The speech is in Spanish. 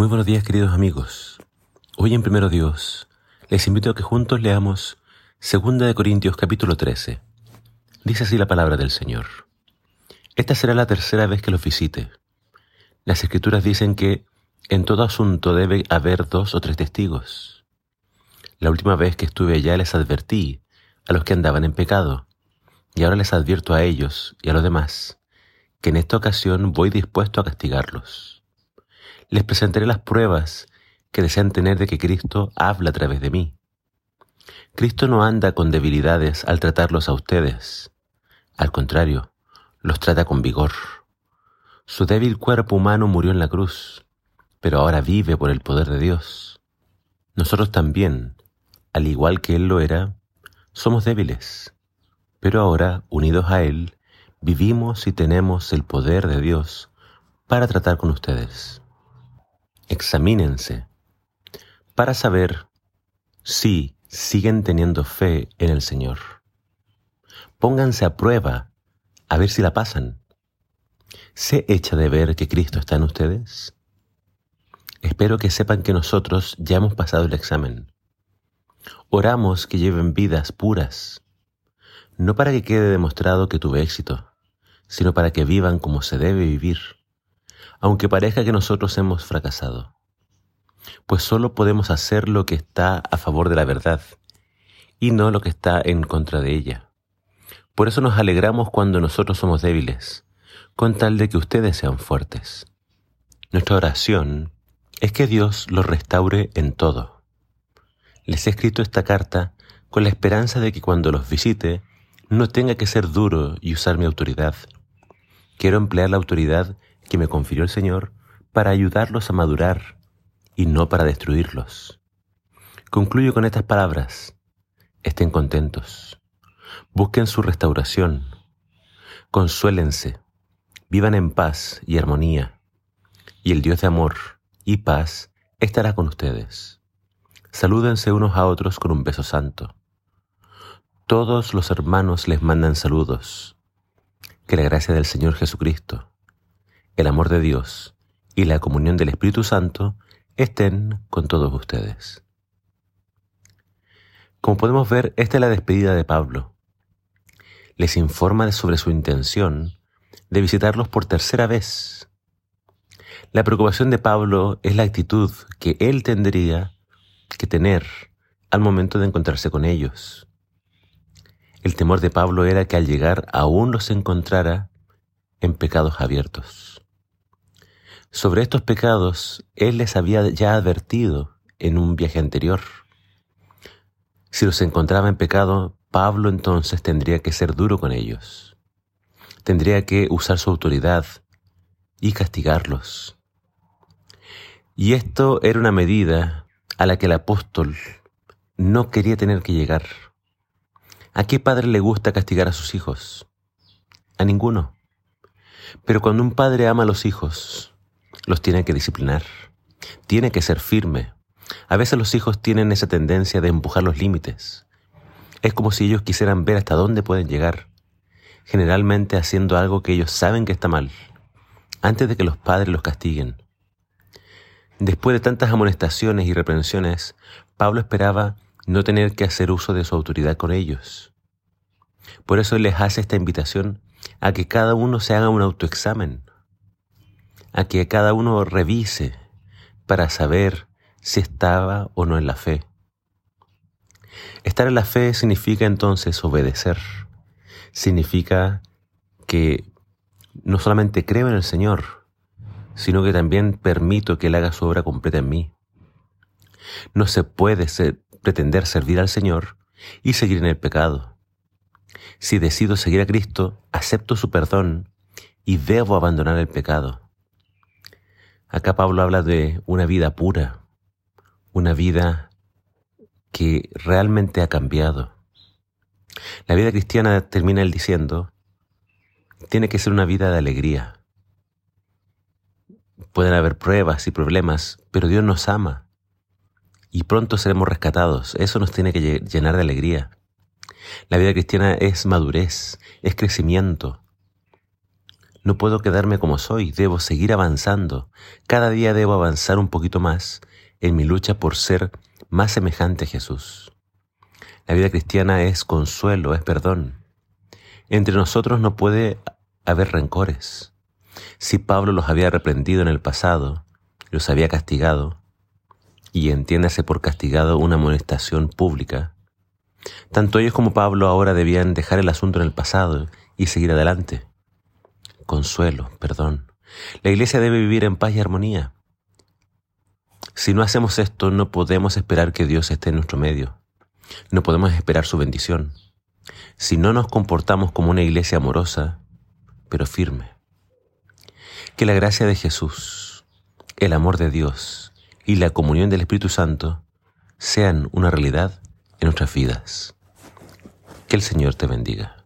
Muy buenos días queridos amigos. Hoy en Primero Dios les invito a que juntos leamos 2 de Corintios capítulo 13. Dice así la palabra del Señor. Esta será la tercera vez que los visite. Las escrituras dicen que en todo asunto debe haber dos o tres testigos. La última vez que estuve allá les advertí a los que andaban en pecado, y ahora les advierto a ellos y a los demás que en esta ocasión voy dispuesto a castigarlos. Les presentaré las pruebas que desean tener de que Cristo habla a través de mí. Cristo no anda con debilidades al tratarlos a ustedes. Al contrario, los trata con vigor. Su débil cuerpo humano murió en la cruz, pero ahora vive por el poder de Dios. Nosotros también, al igual que Él lo era, somos débiles, pero ahora, unidos a Él, vivimos y tenemos el poder de Dios para tratar con ustedes. Examínense para saber si siguen teniendo fe en el Señor. Pónganse a prueba a ver si la pasan. ¿Se echa de ver que Cristo está en ustedes? Espero que sepan que nosotros ya hemos pasado el examen. Oramos que lleven vidas puras, no para que quede demostrado que tuve éxito, sino para que vivan como se debe vivir, aunque parezca que nosotros hemos fracasado. Pues solo podemos hacer lo que está a favor de la verdad y no lo que está en contra de ella. Por eso nos alegramos cuando nosotros somos débiles, con tal de que ustedes sean fuertes. Nuestra oración es que Dios los restaure en todo. Les he escrito esta carta con la esperanza de que cuando los visite no tenga que ser duro y usar mi autoridad, Quiero emplear la autoridad que me confirió el Señor para ayudarlos a madurar y no para destruirlos. Concluyo con estas palabras. Estén contentos. Busquen su restauración. Consuélense. Vivan en paz y armonía. Y el Dios de amor y paz estará con ustedes. Salúdense unos a otros con un beso santo. Todos los hermanos les mandan saludos. Que la gracia del Señor Jesucristo, el amor de Dios y la comunión del Espíritu Santo estén con todos ustedes. Como podemos ver, esta es la despedida de Pablo. Les informa sobre su intención de visitarlos por tercera vez. La preocupación de Pablo es la actitud que él tendría que tener al momento de encontrarse con ellos. El temor de Pablo era que al llegar aún los encontrara en pecados abiertos. Sobre estos pecados él les había ya advertido en un viaje anterior. Si los encontraba en pecado, Pablo entonces tendría que ser duro con ellos. Tendría que usar su autoridad y castigarlos. Y esto era una medida a la que el apóstol no quería tener que llegar. ¿A qué padre le gusta castigar a sus hijos? A ninguno. Pero cuando un padre ama a los hijos, los tiene que disciplinar. Tiene que ser firme. A veces los hijos tienen esa tendencia de empujar los límites. Es como si ellos quisieran ver hasta dónde pueden llegar, generalmente haciendo algo que ellos saben que está mal, antes de que los padres los castiguen. Después de tantas amonestaciones y reprensiones, Pablo esperaba no tener que hacer uso de su autoridad con ellos. Por eso les hace esta invitación a que cada uno se haga un autoexamen, a que cada uno revise para saber si estaba o no en la fe. Estar en la fe significa entonces obedecer, significa que no solamente creo en el Señor, sino que también permito que Él haga su obra completa en mí. No se puede pretender servir al Señor y seguir en el pecado. Si decido seguir a Cristo, acepto su perdón y debo abandonar el pecado. Acá Pablo habla de una vida pura, una vida que realmente ha cambiado. La vida cristiana, termina él diciendo, tiene que ser una vida de alegría. Pueden haber pruebas y problemas, pero Dios nos ama y pronto seremos rescatados. Eso nos tiene que llenar de alegría. La vida cristiana es madurez, es crecimiento. No puedo quedarme como soy, debo seguir avanzando. Cada día debo avanzar un poquito más en mi lucha por ser más semejante a Jesús. La vida cristiana es consuelo, es perdón. Entre nosotros no puede haber rencores. Si Pablo los había reprendido en el pasado, los había castigado, y entiéndase por castigado una amonestación pública, tanto ellos como Pablo ahora debían dejar el asunto en el pasado y seguir adelante. Consuelo, perdón. La iglesia debe vivir en paz y armonía. Si no hacemos esto, no podemos esperar que Dios esté en nuestro medio. No podemos esperar su bendición. Si no nos comportamos como una iglesia amorosa, pero firme. Que la gracia de Jesús, el amor de Dios y la comunión del Espíritu Santo sean una realidad en nuestras vidas. Que el Señor te bendiga.